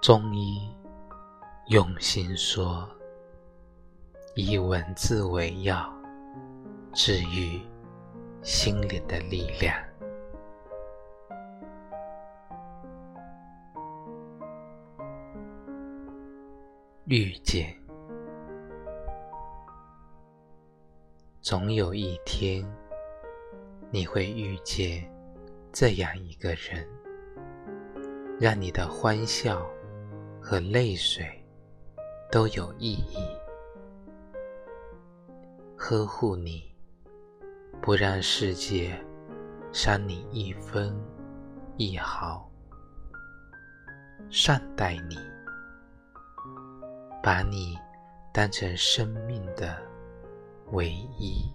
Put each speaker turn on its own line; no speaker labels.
中医用心说，以文字为药，治愈心灵的力量。遇见，总有一天，你会遇见这样一个人，让你的欢笑。和泪水都有意义，呵护你，不让世界伤你一分一毫，善待你，把你当成生命的唯一。